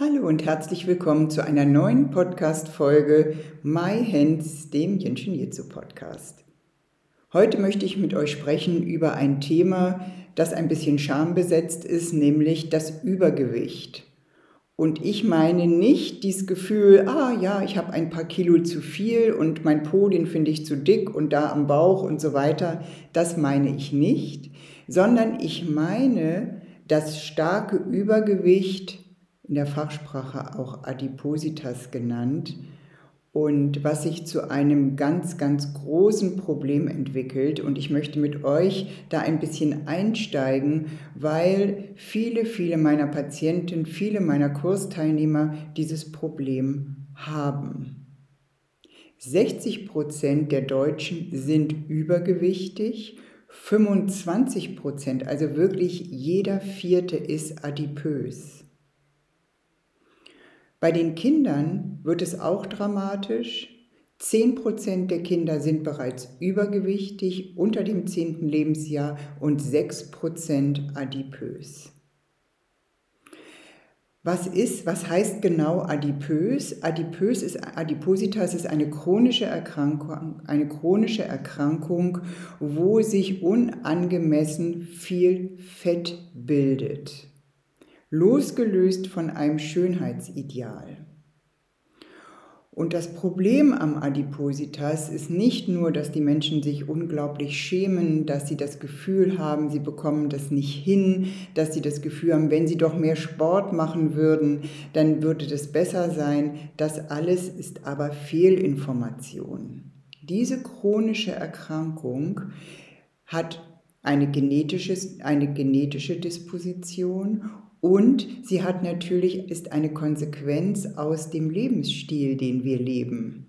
Hallo und herzlich willkommen zu einer neuen Podcast-Folge My Hands, dem Jenschen Jitsu Podcast. Heute möchte ich mit euch sprechen über ein Thema, das ein bisschen schambesetzt ist, nämlich das Übergewicht. Und ich meine nicht dieses Gefühl, ah ja, ich habe ein paar Kilo zu viel und mein Po, den finde ich zu dick und da am Bauch und so weiter. Das meine ich nicht, sondern ich meine das starke Übergewicht in der Fachsprache auch Adipositas genannt und was sich zu einem ganz, ganz großen Problem entwickelt. Und ich möchte mit euch da ein bisschen einsteigen, weil viele, viele meiner Patienten, viele meiner Kursteilnehmer dieses Problem haben. 60 Prozent der Deutschen sind übergewichtig, 25 Prozent, also wirklich jeder vierte ist adipös. Bei den Kindern wird es auch dramatisch. 10% der Kinder sind bereits übergewichtig unter dem 10. Lebensjahr und 6% adipös. Was ist, was heißt genau adipös? Adipös ist, Adipositas ist eine chronische Erkrankung, eine chronische Erkrankung, wo sich unangemessen viel Fett bildet losgelöst von einem Schönheitsideal. Und das Problem am Adipositas ist nicht nur, dass die Menschen sich unglaublich schämen, dass sie das Gefühl haben, sie bekommen das nicht hin, dass sie das Gefühl haben, wenn sie doch mehr Sport machen würden, dann würde das besser sein. Das alles ist aber Fehlinformation. Diese chronische Erkrankung hat eine genetische, eine genetische Disposition und sie hat natürlich, ist eine Konsequenz aus dem Lebensstil, den wir leben.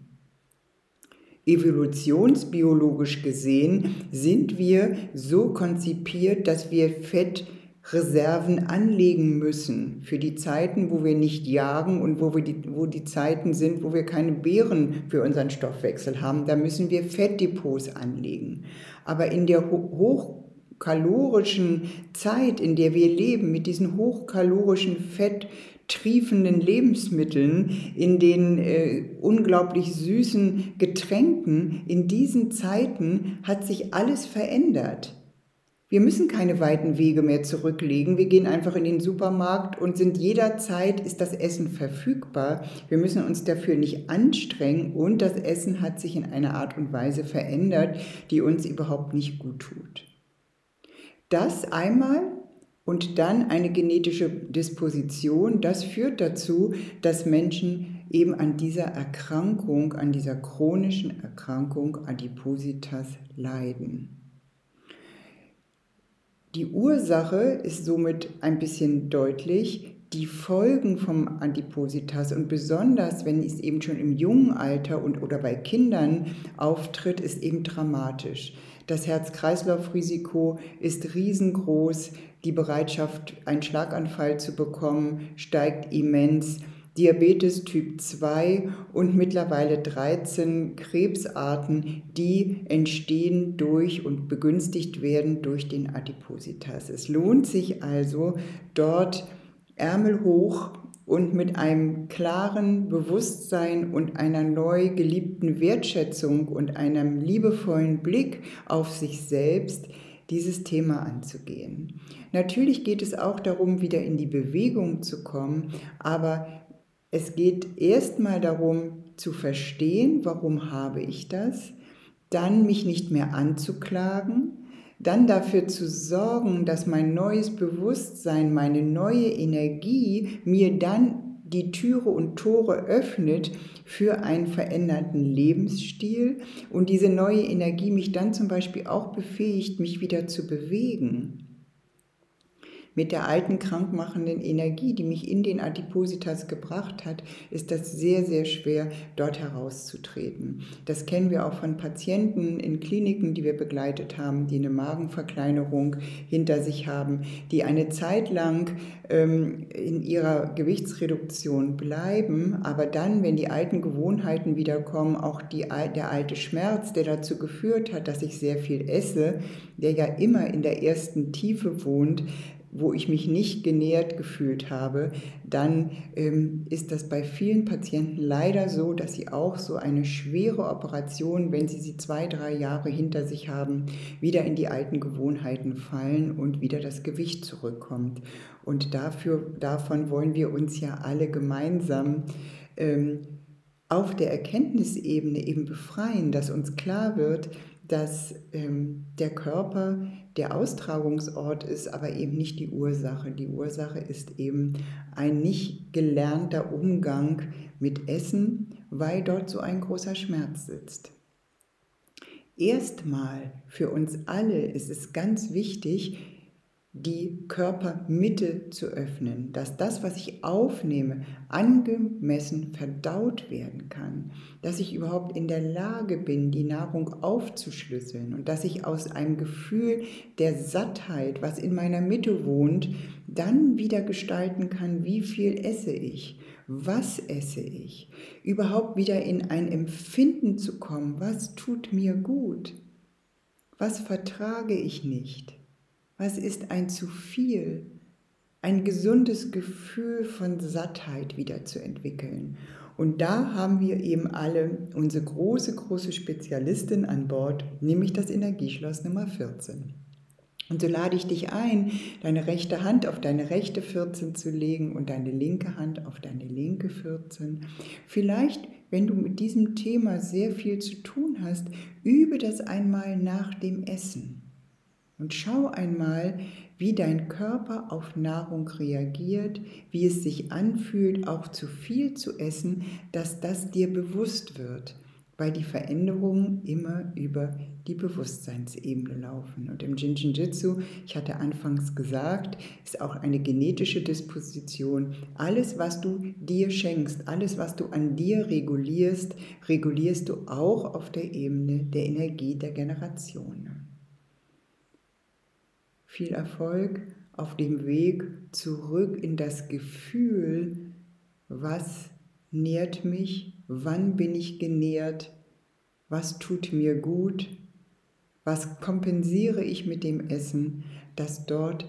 Evolutionsbiologisch gesehen sind wir so konzipiert, dass wir Fettreserven anlegen müssen für die Zeiten, wo wir nicht jagen und wo, wir die, wo die Zeiten sind, wo wir keine Beeren für unseren Stoffwechsel haben. Da müssen wir Fettdepots anlegen. Aber in der hoch kalorischen Zeit, in der wir leben, mit diesen hochkalorischen, fetttriefenden Lebensmitteln, in den äh, unglaublich süßen Getränken, in diesen Zeiten hat sich alles verändert. Wir müssen keine weiten Wege mehr zurücklegen. Wir gehen einfach in den Supermarkt und sind jederzeit ist das Essen verfügbar. Wir müssen uns dafür nicht anstrengen und das Essen hat sich in einer Art und Weise verändert, die uns überhaupt nicht gut tut. Das einmal und dann eine genetische Disposition, das führt dazu, dass Menschen eben an dieser Erkrankung, an dieser chronischen Erkrankung Adipositas leiden. Die Ursache ist somit ein bisschen deutlich. Die Folgen vom Adipositas und besonders, wenn es eben schon im jungen Alter und oder bei Kindern auftritt, ist eben dramatisch. Das Herz-Kreislauf-Risiko ist riesengroß. Die Bereitschaft, einen Schlaganfall zu bekommen, steigt immens. Diabetes Typ 2 und mittlerweile 13 Krebsarten, die entstehen durch und begünstigt werden durch den Adipositas. Es lohnt sich also, dort Ärmel hoch und mit einem klaren Bewusstsein und einer neu geliebten Wertschätzung und einem liebevollen Blick auf sich selbst dieses Thema anzugehen. Natürlich geht es auch darum, wieder in die Bewegung zu kommen, aber es geht erstmal darum zu verstehen, warum habe ich das, dann mich nicht mehr anzuklagen, dann dafür zu sorgen, dass mein neues Bewusstsein, meine neue Energie mir dann die Türe und Tore öffnet für einen veränderten Lebensstil und diese neue Energie mich dann zum Beispiel auch befähigt, mich wieder zu bewegen. Mit der alten krankmachenden Energie, die mich in den Adipositas gebracht hat, ist das sehr, sehr schwer, dort herauszutreten. Das kennen wir auch von Patienten in Kliniken, die wir begleitet haben, die eine Magenverkleinerung hinter sich haben, die eine Zeit lang ähm, in ihrer Gewichtsreduktion bleiben, aber dann, wenn die alten Gewohnheiten wiederkommen, auch die, der alte Schmerz, der dazu geführt hat, dass ich sehr viel esse, der ja immer in der ersten Tiefe wohnt, wo ich mich nicht genährt gefühlt habe, dann ähm, ist das bei vielen Patienten leider so, dass sie auch so eine schwere Operation, wenn sie sie zwei, drei Jahre hinter sich haben, wieder in die alten Gewohnheiten fallen und wieder das Gewicht zurückkommt. Und dafür, davon wollen wir uns ja alle gemeinsam ähm, auf der Erkenntnisebene eben befreien, dass uns klar wird, dass ähm, der Körper der Austragungsort ist, aber eben nicht die Ursache. Die Ursache ist eben ein nicht gelernter Umgang mit Essen, weil dort so ein großer Schmerz sitzt. Erstmal für uns alle ist es ganz wichtig, die Körpermitte zu öffnen, dass das, was ich aufnehme, angemessen verdaut werden kann, dass ich überhaupt in der Lage bin, die Nahrung aufzuschlüsseln und dass ich aus einem Gefühl der Sattheit, was in meiner Mitte wohnt, dann wieder gestalten kann, wie viel esse ich, was esse ich, überhaupt wieder in ein Empfinden zu kommen, was tut mir gut, was vertrage ich nicht was ist ein zu viel? Ein gesundes Gefühl von Sattheit wieder zu entwickeln. Und da haben wir eben alle unsere große, große Spezialistin an Bord, nämlich das Energieschloss Nummer 14. Und so lade ich dich ein, deine rechte Hand auf deine rechte 14 zu legen und deine linke Hand auf deine linke 14. Vielleicht, wenn du mit diesem Thema sehr viel zu tun hast, übe das einmal nach dem Essen. Und schau einmal, wie dein Körper auf Nahrung reagiert, wie es sich anfühlt, auch zu viel zu essen, dass das dir bewusst wird, weil die Veränderungen immer über die Bewusstseinsebene laufen. Und im Jinjin-Jitsu, ich hatte anfangs gesagt, ist auch eine genetische Disposition. Alles, was du dir schenkst, alles, was du an dir regulierst, regulierst du auch auf der Ebene der Energie der Generationen viel Erfolg auf dem Weg zurück in das Gefühl, was nährt mich, wann bin ich genährt, was tut mir gut, was kompensiere ich mit dem Essen, dass dort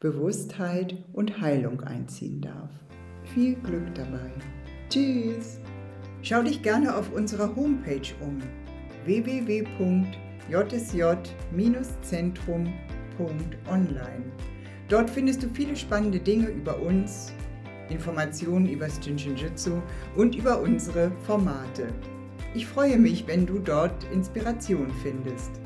Bewusstheit und Heilung einziehen darf. Viel Glück dabei. Tschüss! Schau dich gerne auf unserer Homepage um www.jsj-zentrum.de online. Dort findest du viele spannende Dinge über uns, Informationen über das Jinshinjutsu und über unsere Formate. Ich freue mich, wenn du dort Inspiration findest.